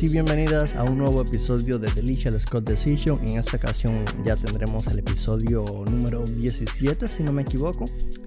bienvenidos y bienvenidas a un nuevo episodio de Delicious Scott Decision. En esta ocasión ya tendremos el episodio número 17, si no me equivoco.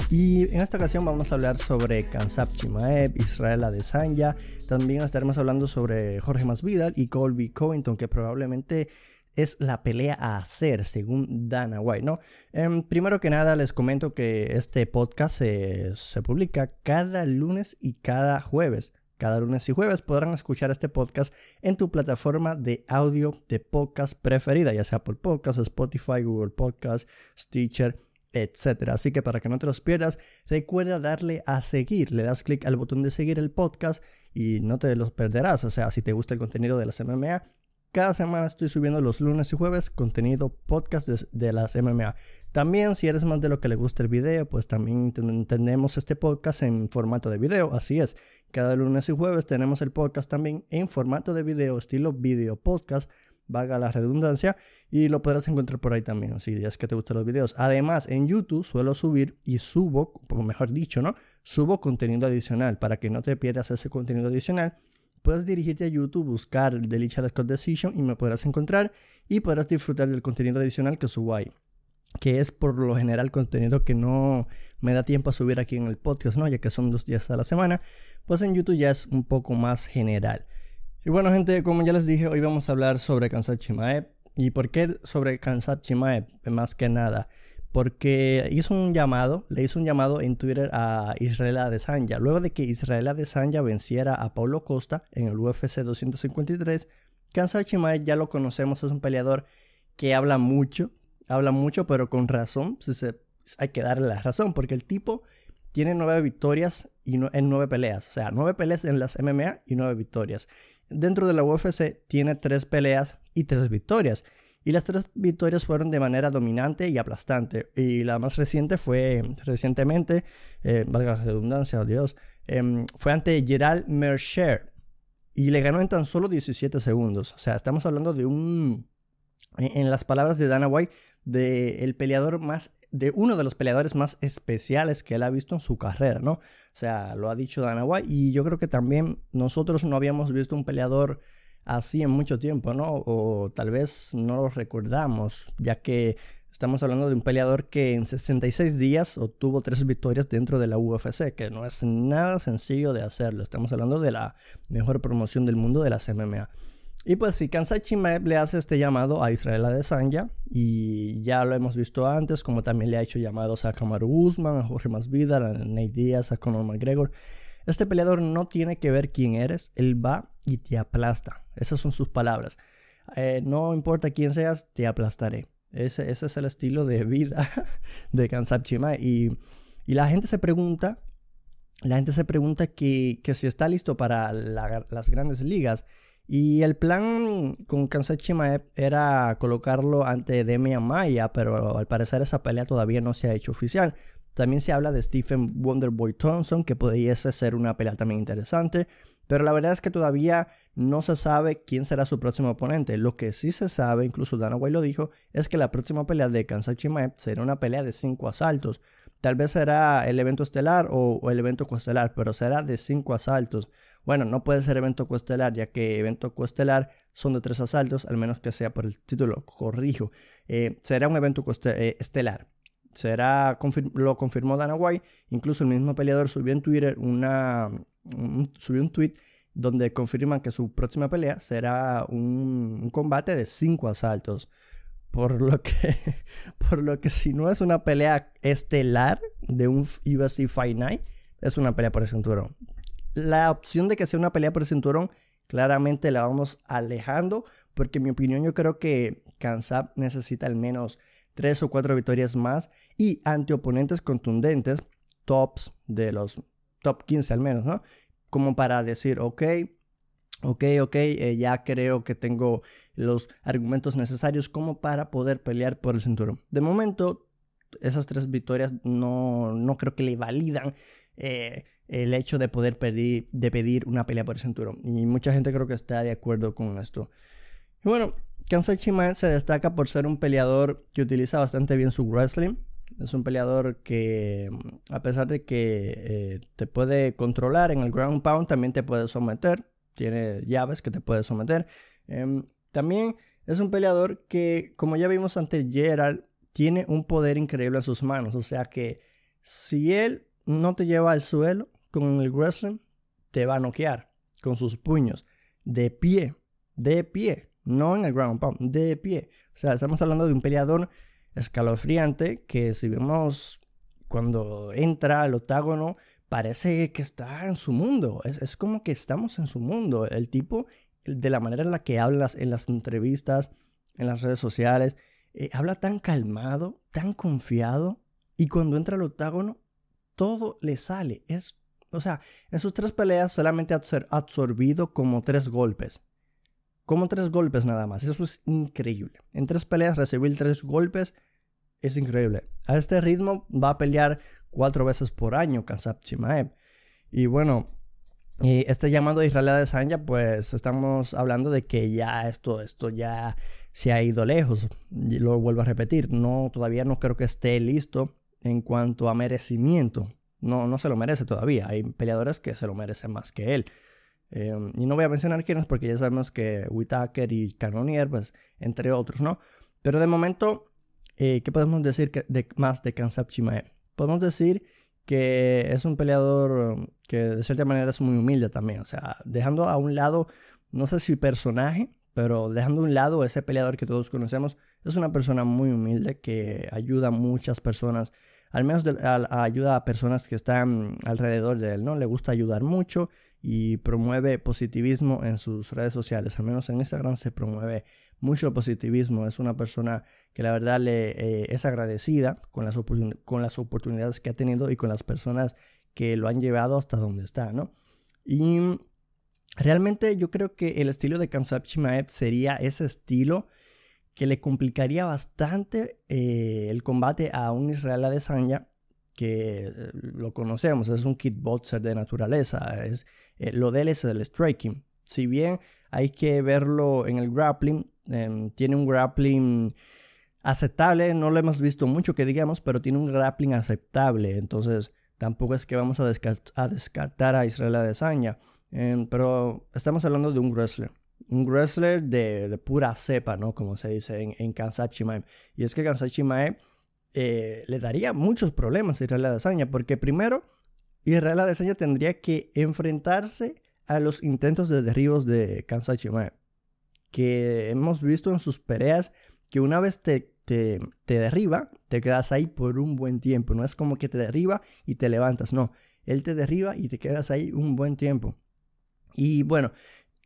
Y en esta ocasión vamos a hablar sobre Kansap Chimaev, Israel Adesanya. También estaremos hablando sobre Jorge Masvidal y Colby Covington, que probablemente es la pelea a hacer, según Dana White, ¿no? Em, primero que nada, les comento que este podcast se publica cada lunes y cada jueves. Cada lunes y jueves podrán escuchar este podcast en tu plataforma de audio de podcast preferida, ya sea por Podcast, Spotify, Google Podcast, Stitcher, etc. Así que para que no te los pierdas, recuerda darle a seguir. Le das clic al botón de seguir el podcast y no te los perderás. O sea, si te gusta el contenido de las MMA, cada semana estoy subiendo los lunes y jueves contenido podcast de, las MMA. También si eres más de lo que le gusta el video, pues también tenemos este podcast en formato de video. Así es, cada lunes y jueves tenemos el podcast también en formato de video, estilo video podcast, vaga la redundancia, y lo podrás encontrar por ahí también, si es que te gustan los videos. Además, en YouTube suelo subir y subo, mejor dicho, ¿no? Subo contenido adicional para que no te pierdas ese contenido adicional puedes dirigirte a YouTube, buscar The Lichard Scott Decision y me podrás encontrar y podrás disfrutar del contenido adicional que subo ahí. Que es por lo general contenido que no me da tiempo a subir aquí en el podcast, ¿no? Ya que son dos días a la semana. Pues en YouTube ya es un poco más general. Y bueno, gente, como ya les dije, hoy vamos a hablar sobre Kansas Chimaev. ¿Y por qué sobre Kansas Chimaev? Más que nada porque hizo un llamado, le hizo un llamado en Twitter a Israel Adesanya. Luego de que Israel Adesanya venciera a Paulo Costa en el UFC 253, Kansai Chimaev ya lo conocemos, es un peleador que habla mucho, habla mucho, pero con razón, hay que darle la razón, porque el tipo tiene nueve victorias y en nueve peleas, o sea, nueve peleas en las MMA y nueve victorias. Dentro de la UFC tiene tres peleas y tres victorias. Y las tres victorias fueron de manera dominante y aplastante. Y la más reciente fue recientemente, eh, valga la redundancia, oh Dios, em, fue ante Gerald Mercer. Y le ganó en tan solo 17 segundos. O sea, estamos hablando de un, en, las palabras de Dana White, de el peleador más, de uno de los peleadores más especiales que él ha visto en su carrera, ¿no? O sea, lo ha dicho Dana White. Y yo creo que también nosotros no habíamos visto un peleador así en mucho tiempo, ¿no? O tal vez no lo recordamos, ya que estamos hablando de un peleador que en 66 días obtuvo tres victorias dentro de la UFC, que no es nada sencillo de hacerlo. Estamos hablando de la mejor promoción del mundo de las MMA. Y pues si Kansai Chimaev le hace este llamado a Israel Adesanya, y ya lo hemos visto antes, como también le ha hecho llamados a Kamaru Usman, a Jorge Masvidal, a Nate Diaz, a Conor McGregor, este peleador no tiene que ver quién eres, él va y te aplasta. Esas son sus palabras. Eh, no importa quién seas, te aplastaré. Ese, es el estilo de vida de Kansap Chima. Y, la gente se pregunta, la gente se pregunta que, si está listo para las grandes ligas. Y el plan con Kansap Chimaev era colocarlo ante Demian Maya, pero al parecer esa pelea todavía no se ha hecho oficial. También se habla de Stephen Wonderboy Thompson, que podría ser una pelea también interesante. Pero la verdad es que todavía no se sabe quién será su próximo oponente. Lo que sí se sabe, incluso Dana White lo dijo, es que la próxima pelea de Kansai Chimaev será una pelea de cinco asaltos. Tal vez será el evento estelar o, el evento coestelar, pero será de cinco asaltos. Bueno, no puede ser evento coestelar, ya que evento coestelar son de tres asaltos, al menos que sea por el título, corrijo. Eh, será un evento eh, estelar será, lo confirmó Dana White. Incluso el mismo peleador subió en Twitter una, un, subió un tweet donde confirman que su próxima pelea será un, combate de cinco asaltos. Por lo que, por lo que si no es una pelea estelar de un UFC Fight Night, es una pelea por el cinturón. La opción de que sea una pelea por el cinturón, claramente la vamos alejando, porque en mi opinión yo creo que Kansap necesita al menos tres o cuatro victorias más y ante oponentes contundentes, tops de los top 15 al menos, ¿no? Como para decir, ok, ok, ok, eh, ya creo que tengo los argumentos necesarios como para poder pelear por el cinturón. De momento, esas tres victorias no, no creo que le validan eh, el hecho de poder pedir, de pedir una pelea por el cinturón. Y mucha gente creo que está de acuerdo con esto. Y bueno, Kansai Chimaev se destaca por ser un peleador que utiliza bastante bien su wrestling. Es un peleador que, a pesar de que eh, te puede controlar en el ground pound, también te puede someter. tiene llaves que te puede someter. Em, también es un peleador que, como ya vimos ante Gerald, tiene un poder increíble en sus manos. O sea que si él no te lleva al suelo con el wrestling, te va a noquear con sus puños de pie, de pie, no en el ground pound, de pie. O sea, estamos hablando de un peleador escalofriante que si vemos cuando entra al octágono, parece que está en su mundo. Es, como que estamos en su mundo. El tipo, de la manera en la que hablas en las entrevistas, en las redes sociales, eh, habla tan calmado, tan confiado. Y cuando entra al octágono, todo le sale. Es, o sea, en sus tres peleas solamente ha absorbido como tres golpes. Como tres golpes nada más. Eso es increíble. En tres peleas recibir tres golpes es increíble. A este ritmo va a pelear cuatro veces por año Kansap Chimaev. Y bueno, y este llamado a Israel Adesanya, pues estamos hablando de que ya esto, esto ya se ha ido lejos. Y lo vuelvo a repetir, no, todavía no creo que esté listo en cuanto a merecimiento. No, no se lo merece todavía. Hay peleadores que se lo merecen más que él. Eh, y no voy a mencionar quiénes porque ya sabemos que Whitaker y Cannonier, pues entre otros, ¿no? Pero de momento eh, ¿qué podemos decir de, más de Kansap Chimaev? Podemos decir que es un peleador que de cierta manera es muy humilde también. O sea, dejando a un lado, no sé si personaje, pero dejando a un lado ese peleador que todos conocemos, es una persona muy humilde que ayuda a muchas personas, al menos ayuda a personas que están alrededor de él, ¿no? Le gusta ayudar mucho y promueve positivismo en sus redes sociales, al menos en Instagram se promueve mucho positivismo, es una persona que la verdad le eh, es agradecida con las, con las oportunidades que ha tenido y con las personas que lo han llevado hasta donde está, ¿no? Y realmente yo creo que el estilo de Kansap Chimaev sería ese estilo que le complicaría bastante eh, el combate a un Israel Adesanya que eh, lo conocemos, es un kickboxer de naturaleza, es, lo de él es el striking. Si bien hay que verlo en el grappling, Em, tiene un grappling aceptable, no lo hemos visto mucho que digamos, pero tiene un grappling aceptable. Entonces, tampoco es que vamos a, descartar a Israel Adesanya. Em, pero estamos hablando de un wrestler. Un wrestler de, pura cepa, ¿no? Como se dice en, en Kansas Chimaev. Y es que Kansas Chimaev eh, le daría muchos problemas a Israel Adesanya. Porque primero, Israel Adesanya tendría que enfrentarse a los intentos de derribos de Kansas Chimaev que hemos visto en sus peleas que una vez te, te, derriba, te quedas ahí por un buen tiempo. No es como que te derriba y te levantas, no. Él te derriba y te quedas ahí un buen tiempo. Y bueno,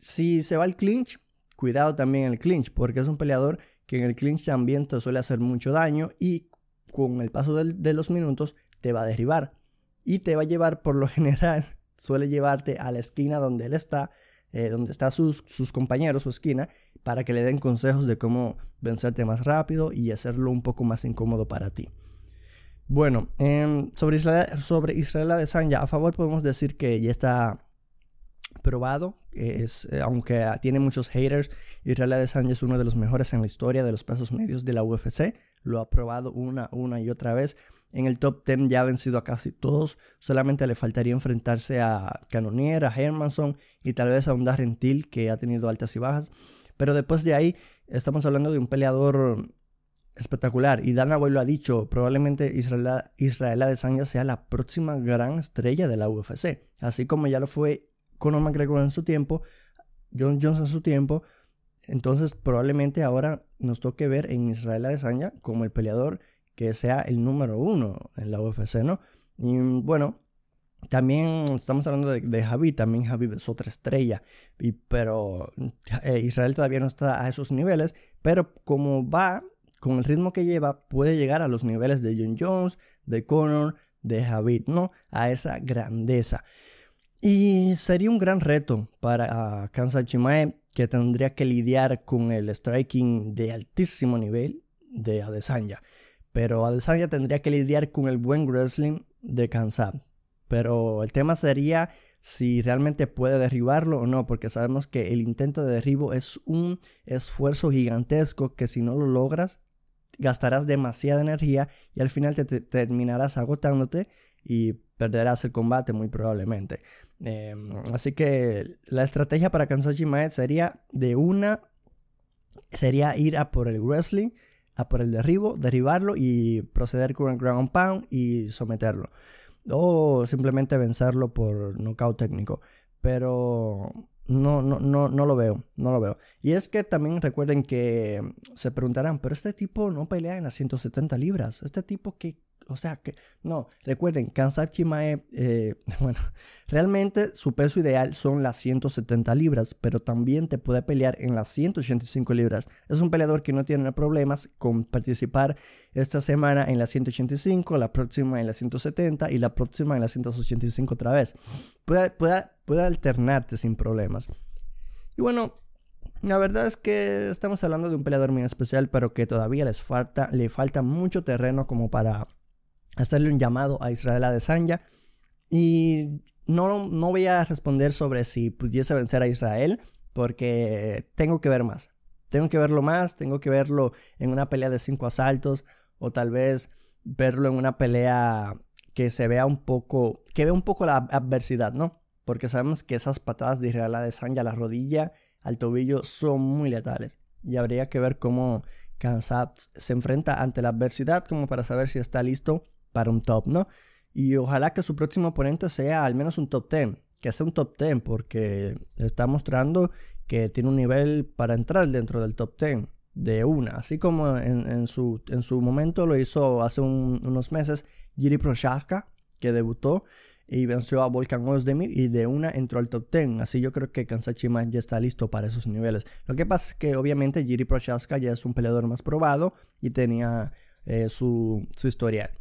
si se va al clinch, cuidado también en el clinch, porque es un peleador que en el clinch también te suele hacer mucho daño y con el paso de, los minutos te va a derribar. Y te va a llevar, por lo general, suele llevarte a la esquina donde él está eh, donde están sus, sus compañeros, su esquina, para que le den consejos de cómo vencerte más rápido y hacerlo un poco más incómodo para ti. Bueno, em, sobre, Israel, sobre Israel a favor podemos decir que ya está probado, es, eh, aunque tiene muchos haters, Israel Adesanya es uno de los mejores en la historia de los pesos medios de la UFC, lo ha probado una, una y otra vez, en el top 10 ya ha vencido a casi todos. Solamente le faltaría enfrentarse a Canonier, a Hermanson y tal vez a un Darren Till que ha tenido altas y bajas. Pero después de ahí estamos hablando de un peleador espectacular. Y Dana Boy lo ha dicho, probablemente Israel, Israel Adesanya sea la próxima gran estrella de la UFC. Así como ya lo fue Conor McGregor en su tiempo, John Jones en su tiempo. Entonces probablemente ahora nos toque ver en Israel Adesanya como el peleador que sea el número uno en la UFC, ¿no? Y bueno, también estamos hablando de, de Javi, también Javi es otra estrella, y, pero eh, Israel todavía no está a esos niveles, pero como va, con el ritmo que lleva, puede llegar a los niveles de John Jones, de Conor, de Javi, ¿no? A esa grandeza. Y sería un gran reto para Kansas Chimae, que tendría que lidiar con el striking de altísimo nivel de Adesanya. Pero Adesanya tendría que lidiar con el buen wrestling de Kansab. Pero el tema sería si realmente puede derribarlo o no, porque sabemos que el intento de derribo es un esfuerzo gigantesco que si no lo logras, gastarás demasiada energía y al final te, terminarás agotándote y perderás el combate muy probablemente. Em, así que la estrategia para Kansashi Chimae sería de una, sería ir a por el wrestling, a por el derribo, derribarlo y proceder con el ground pound y someterlo. O simplemente vencerlo por nocaut técnico. Pero no, no, no, no lo veo, no lo veo. Y es que también recuerden que se preguntarán, pero este tipo no pelea en las 170 libras. Este tipo que o sea que, no, recuerden, Kansas Chimae, eh, bueno, realmente su peso ideal son las 170 libras, pero también te puede pelear en las 185 libras. Es un peleador que no tiene problemas con participar esta semana en las 185, la próxima en las 170 y la próxima en las 185 otra vez. Puede, puede, puede alternarte sin problemas. Y bueno, la verdad es que estamos hablando de un peleador muy especial, pero que todavía les falta, le falta mucho terreno como para hacerle un llamado a Israel Adesanya. Y no, no voy a responder sobre si pudiese vencer a Israel, porque tengo que ver más. Tengo que verlo más, tengo que verlo en una pelea de cinco asaltos, o tal vez verlo en una pelea que se vea un poco, que vea un poco la adversidad, ¿no? Porque sabemos que esas patadas de Israel Adesanya a la rodilla, al tobillo, son muy letales. Y habría que ver cómo Kansat se enfrenta ante la adversidad, como para saber si está listo para un top, ¿no? Y ojalá que su próximo oponente sea al menos un top 10, que sea un top 10, porque está mostrando que tiene un nivel para entrar dentro del top 10 de una, así como en, su, en su momento lo hizo hace unos meses Jiri Prochaska, que debutó y venció a Volkan Ozdemir y de una entró al top 10. Así yo creo que Kansachiman ya está listo para esos niveles. Lo que pasa es que obviamente Jiri Prochaska ya es un peleador más probado y tenía eh, su, su historial.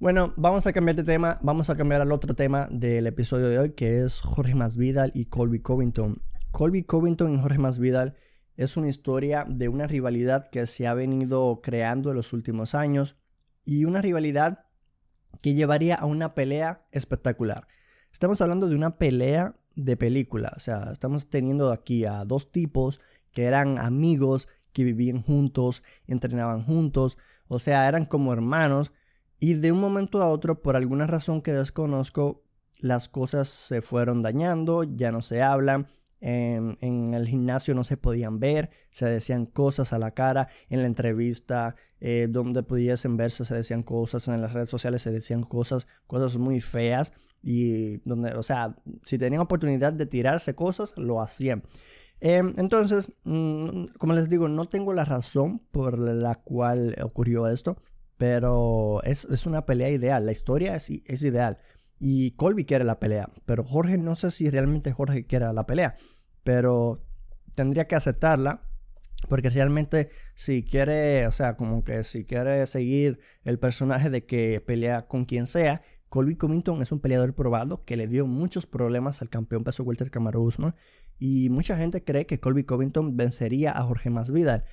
Bueno, vamos a cambiar de tema, vamos a cambiar al otro tema del episodio de hoy, que es Jorge Masvidal y Colby Covington. Colby Covington y Jorge Masvidal es una historia de una rivalidad que se ha venido creando en los últimos años y una rivalidad que llevaría a una pelea espectacular. Estamos hablando de una pelea de película, o sea, estamos teniendo aquí a dos tipos que eran amigos, que vivían juntos, entrenaban juntos, o sea, eran como hermanos y de un momento a otro, por alguna razón que desconozco, las cosas se fueron dañando, ya no se hablan, en, el gimnasio no se podían ver, se decían cosas a la cara, en la entrevista eh, donde pudiesen verse se decían cosas, en las redes sociales se decían cosas, cosas muy feas y donde, o sea, si tenían oportunidad de tirarse cosas, lo hacían. Em, entonces, mm, como les digo, no tengo la razón por la cual ocurrió esto. Pero es, una pelea ideal. La historia es, es, ideal. Y Colby quiere la pelea. Pero Jorge, no sé si realmente Jorge quiere la pelea. Pero tendría que aceptarla. Porque realmente si quiere, o sea, como que si quiere seguir el personaje de que pelea con quien sea, Colby Covington es un peleador probado que le dio muchos problemas al campeón peso welter Kamaru Usman y mucha gente cree que Colby Covington vencería a Jorge Masvidal.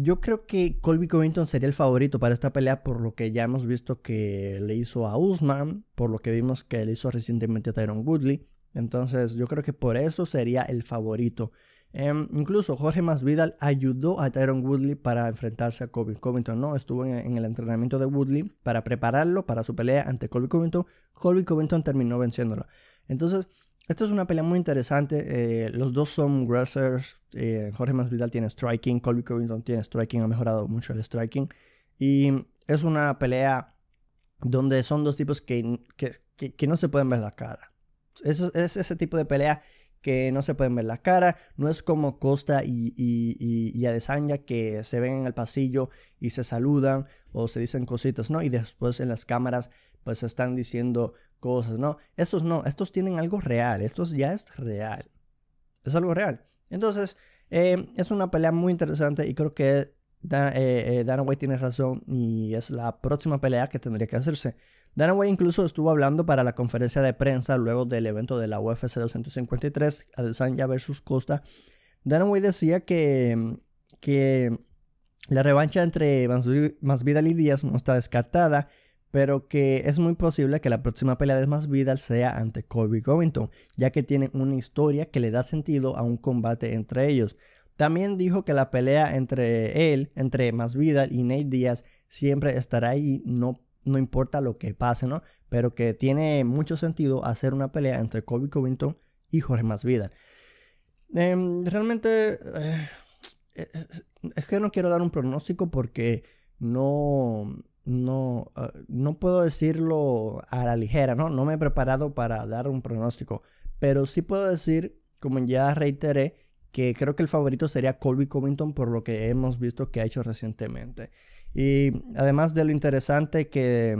Yo creo que Colby Covington sería el favorito para esta pelea por lo que ya hemos visto que le hizo a Usman, por lo que vimos que le hizo recientemente a Tyron Woodley. Entonces yo creo que por eso sería el favorito. Em, incluso Jorge Masvidal ayudó a Tyron Woodley para enfrentarse a Colby Covington, ¿no? Estuvo en, en, el entrenamiento de Woodley para prepararlo para su pelea ante Colby Covington. Colby Covington terminó venciéndolo. Entonces esta es una pelea muy interesante. Eh, los dos son wrestlers. Eh, Jorge Masvidal tiene striking. Colby Covington tiene striking. Ha mejorado mucho el striking. Y es una pelea donde son dos tipos que, que, no se pueden ver la cara. Es, es, ese tipo de pelea que no se pueden ver la cara. No es como Costa y, y, y, Adesanya que se ven en el pasillo y se saludan o se dicen cositas, ¿no? Y después en las cámaras pues están diciendo cosas, ¿no? Estos no, estos tienen algo real, estos ya es real. Es algo real. Entonces, eh, es una pelea muy interesante y creo que eh, eh, Dana White tiene razón y es la próxima pelea que tendría que hacerse. Dana White incluso estuvo hablando para la conferencia de prensa luego del evento de la UFC 253, Adesanya versus Costa. Dana White decía que, que la revancha entre Masvidal y Díaz no está descartada pero que es muy posible que la próxima pelea de Masvidal sea ante Colby Covington, ya que tienen una historia que le da sentido a un combate entre ellos. También dijo que la pelea entre él, entre Masvidal y Nate Diaz, siempre estará ahí, no, no importa lo que pase, ¿no? Pero que tiene mucho sentido hacer una pelea entre Colby Covington y Jorge Masvidal. Em, realmente eh, es, que no quiero dar un pronóstico porque no, no, ah, no puedo decirlo a la ligera, ¿no? No me he preparado para dar un pronóstico, pero sí puedo decir, como ya reiteré, que creo que el favorito sería Colby Covington por lo que hemos visto que ha hecho recientemente. Y además de lo interesante que,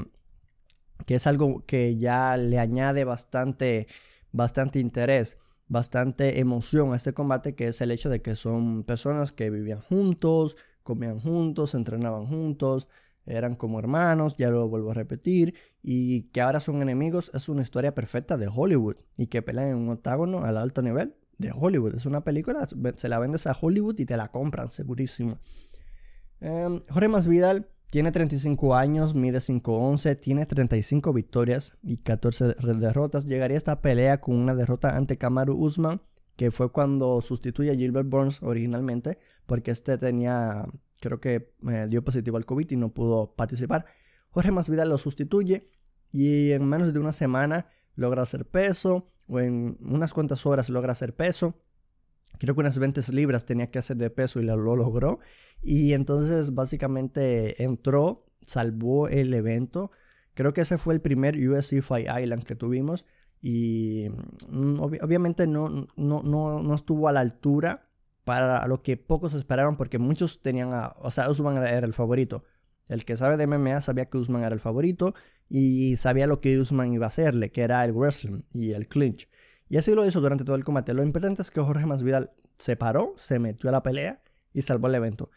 que es algo que ya le añade bastante, bastante interés, bastante emoción a este combate, que es el hecho de que son personas que vivían juntos, comían juntos, entrenaban juntos, eran como hermanos, ya lo vuelvo a repetir, y que ahora son enemigos, es una historia perfecta de Hollywood y que pelean en un octágono al alto nivel de Hollywood. Es una película, se la vendes a Hollywood y te la compran, segurísimo. Eh, Jorge Masvidal tiene 35 años, mide 5'11, tiene 35 victorias y 14 derrotas. Llegaría a esta pelea con una derrota ante Kamaru Usman, que fue cuando sustituye a Gilbert Burns originalmente, porque este tenía, creo que eh, dio positivo al COVID y no pudo participar. Jorge Masvidal lo sustituye y en menos de una semana logra hacer peso, o en unas cuantas horas logra hacer peso. Creo que unas 20 libras tenía que hacer de peso y lo, logró. Y entonces básicamente entró, salvó el evento. Creo que ese fue el primer UFC Fight Island que tuvimos. Y mm, obviamente no, no, no, no, estuvo a la altura para lo que pocos esperaban porque muchos tenían a... O sea, Usman era el favorito. El que sabe de MMA sabía que Usman era el favorito y sabía lo que Usman iba a hacerle, que era el wrestling y el clinch. Y así lo hizo durante todo el combate. Lo importante es que Jorge Masvidal se paró, se metió a la pelea y salvó el evento.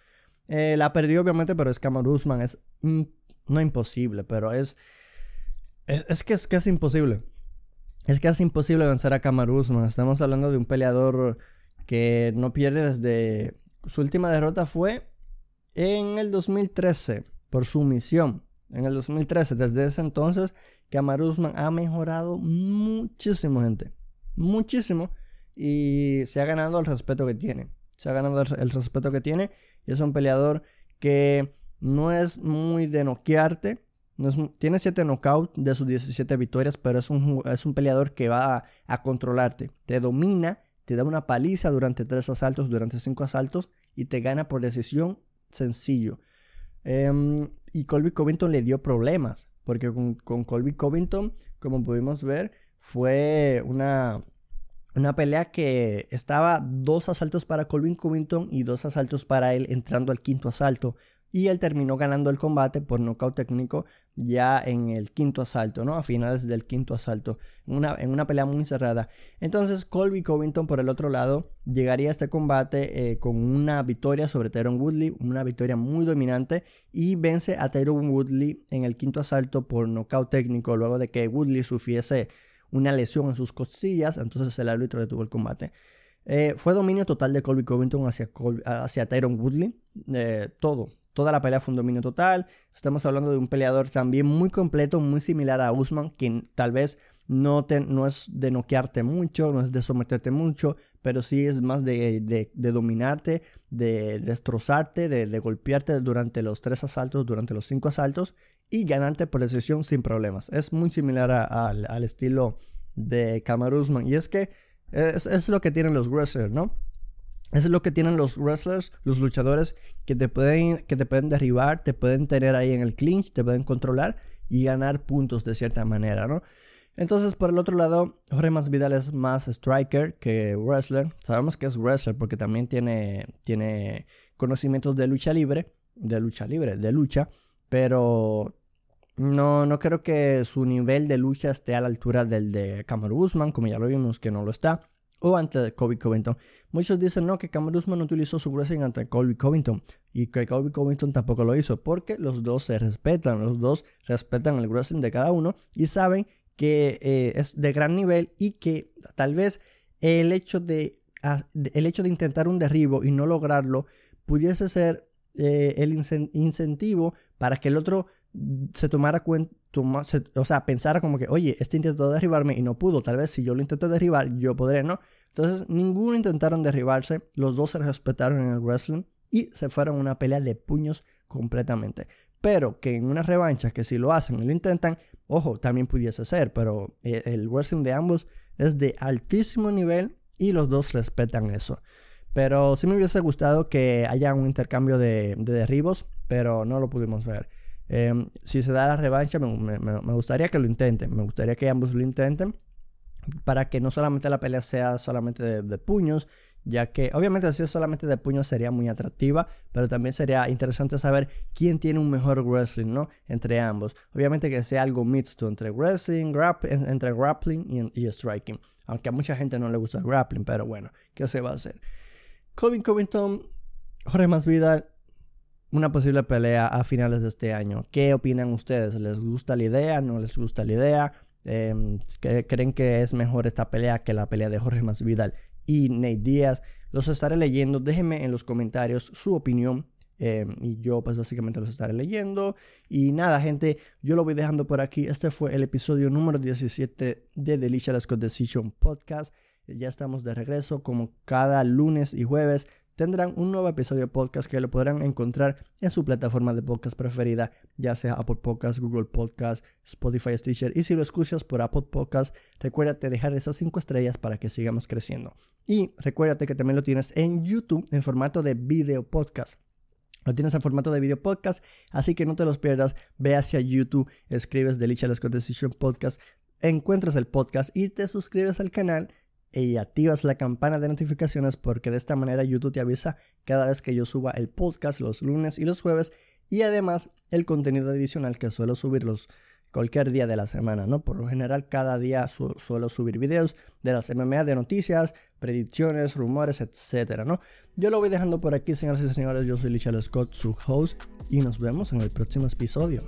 Eh, la perdió obviamente, pero es que Usman es no imposible, pero es, es, que es casi imposible. Es casi imposible vencer a Kamaru Usman. Estamos hablando de un peleador que no pierde desde su última derrota fue en el 2013 por su misión en el 2013. Desde ese entonces, Kamaru Usman ha mejorado muchísimo, gente. Muchísimo. Y se ha ganado el respeto que tiene. Se ha ganado el, respeto que tiene. Y es un peleador que no es muy de noquearte. tiene 7 knockouts de sus 17 victorias, pero es un, es un peleador que va a, controlarte. Te domina, te da una paliza durante 3 asaltos, durante 5 asaltos y te gana por decisión sencillo. Em, y Colby Covington le dio problemas, porque con, Colby Covington, como pudimos ver, fue una, una pelea que estaba dos asaltos para Colby Covington y dos asaltos para él entrando al quinto asalto y él terminó ganando el combate por nocaut técnico ya en el quinto asalto, ¿no? A finales del quinto asalto, una, en una pelea muy cerrada. Entonces Colby Covington por el otro lado llegaría a este combate eh, con una victoria sobre Tyron Woodley, una victoria muy dominante y vence a Tyron Woodley en el quinto asalto por nocaut técnico luego de que Woodley sufriese una lesión en sus costillas, entonces el árbitro detuvo el combate. Eh, fue dominio total de Colby Covington hacia, hacia Tyron Woodley, eh, todo, Toda la pelea fue un dominio total. Estamos hablando de un peleador también muy completo, muy similar a Usman, que tal vez no, te, no es de noquearte mucho, no es de someterte mucho, pero sí es más de, dominarte, de destrozarte, de, golpearte durante los tres asaltos, durante los cinco asaltos y ganarte por decisión sin problemas. Es muy similar al estilo de Kamaru Usman. Y es que es, es lo que tienen los wrestlers, ¿no? Eso es lo que tienen los wrestlers, los luchadores, que te, pueden, que te pueden derribar, te pueden tener ahí en el clinch, te pueden controlar y ganar puntos de cierta manera, ¿no? Entonces, por el otro lado, Jorge Masvidal es más striker que wrestler. Sabemos que es wrestler porque también tiene, tiene conocimientos de lucha libre, de lucha libre, de lucha, pero no, no creo que su nivel de lucha esté a la altura del de Cameron Usman, como ya lo vimos que no lo está o ante Kobe Covington. Muchos dicen no, que Cameron Usman utilizó su wrestling ante Colby Covington y que Colby Covington tampoco lo hizo porque los dos se respetan, los dos respetan el wrestling de cada uno y saben que eh, es de gran nivel y que tal vez el hecho de, el hecho de intentar un derribo y no lograrlo pudiese ser eh, el incentivo para que el otro se tomara cuenta, o sea, pensara como que, oye, este intentó derribarme y no pudo, tal vez si yo lo intento derribar, yo podré, ¿no? Entonces, ninguno intentaron derribarse, los dos se respetaron en el wrestling y se fueron una pelea de puños completamente. pero que en una revancha, que si lo hacen y lo intentan, ojo, también pudiese ser, pero eh, el wrestling de ambos es de altísimo nivel y los dos respetan eso. Pero sí me hubiese gustado que haya un intercambio de, derribos, pero no lo pudimos ver. Em, si se da la revancha, me, gustaría que lo intenten. Me gustaría que ambos lo intenten para que no solamente la pelea sea solamente de, puños, ya que obviamente si es solamente de puños sería muy atractiva, pero también sería interesante saber quién tiene un mejor wrestling, ¿no? Entre ambos. Obviamente que sea algo mixto entre wrestling, entre grappling y, striking. Aunque a mucha gente no le gusta el grappling, pero bueno, ¿qué se va a hacer? Colvin Covington, Jorge Masvidal, una posible pelea a finales de este año. ¿Qué opinan ustedes? ¿Les gusta la idea? ¿No les gusta la idea? Em, ¿Creen que es mejor esta pelea que la pelea de Jorge Masvidal y Nate Díaz? Los estaré leyendo. Déjenme en los comentarios su opinión. Em, y yo pues básicamente los estaré leyendo. Y nada, gente, yo lo voy dejando por aquí. Este fue el episodio número 17 de Delicious Decision Podcast. Ya estamos de regreso como cada lunes y jueves. Tendrán un nuevo episodio de podcast que lo podrán encontrar en su plataforma de podcast preferida, ya sea Apple Podcast, Google Podcast, Spotify, Stitcher. Y si lo escuchas por Apple Podcast, recuérdate dejar esas 5 estrellas para que sigamos creciendo. Y recuérdate que también lo tienes en YouTube en formato de video podcast. Lo tienes en formato de video podcast, así que no te los pierdas. Ve hacia YouTube, escribes Delicious Decision Podcast, encuentras el podcast y te suscribes al canal y activas la campana de notificaciones porque de esta manera YouTube te avisa cada vez que yo suba el podcast los lunes y los jueves y además el contenido adicional que suelo subirlos cualquier día de la semana, ¿no? Por lo general cada día suelo subir videos de las MMA, de noticias, predicciones, rumores, etcétera, ¿no? Yo lo voy dejando por aquí, señoras y señores, yo soy Lichel Scott, su host, y nos vemos en el próximo episodio.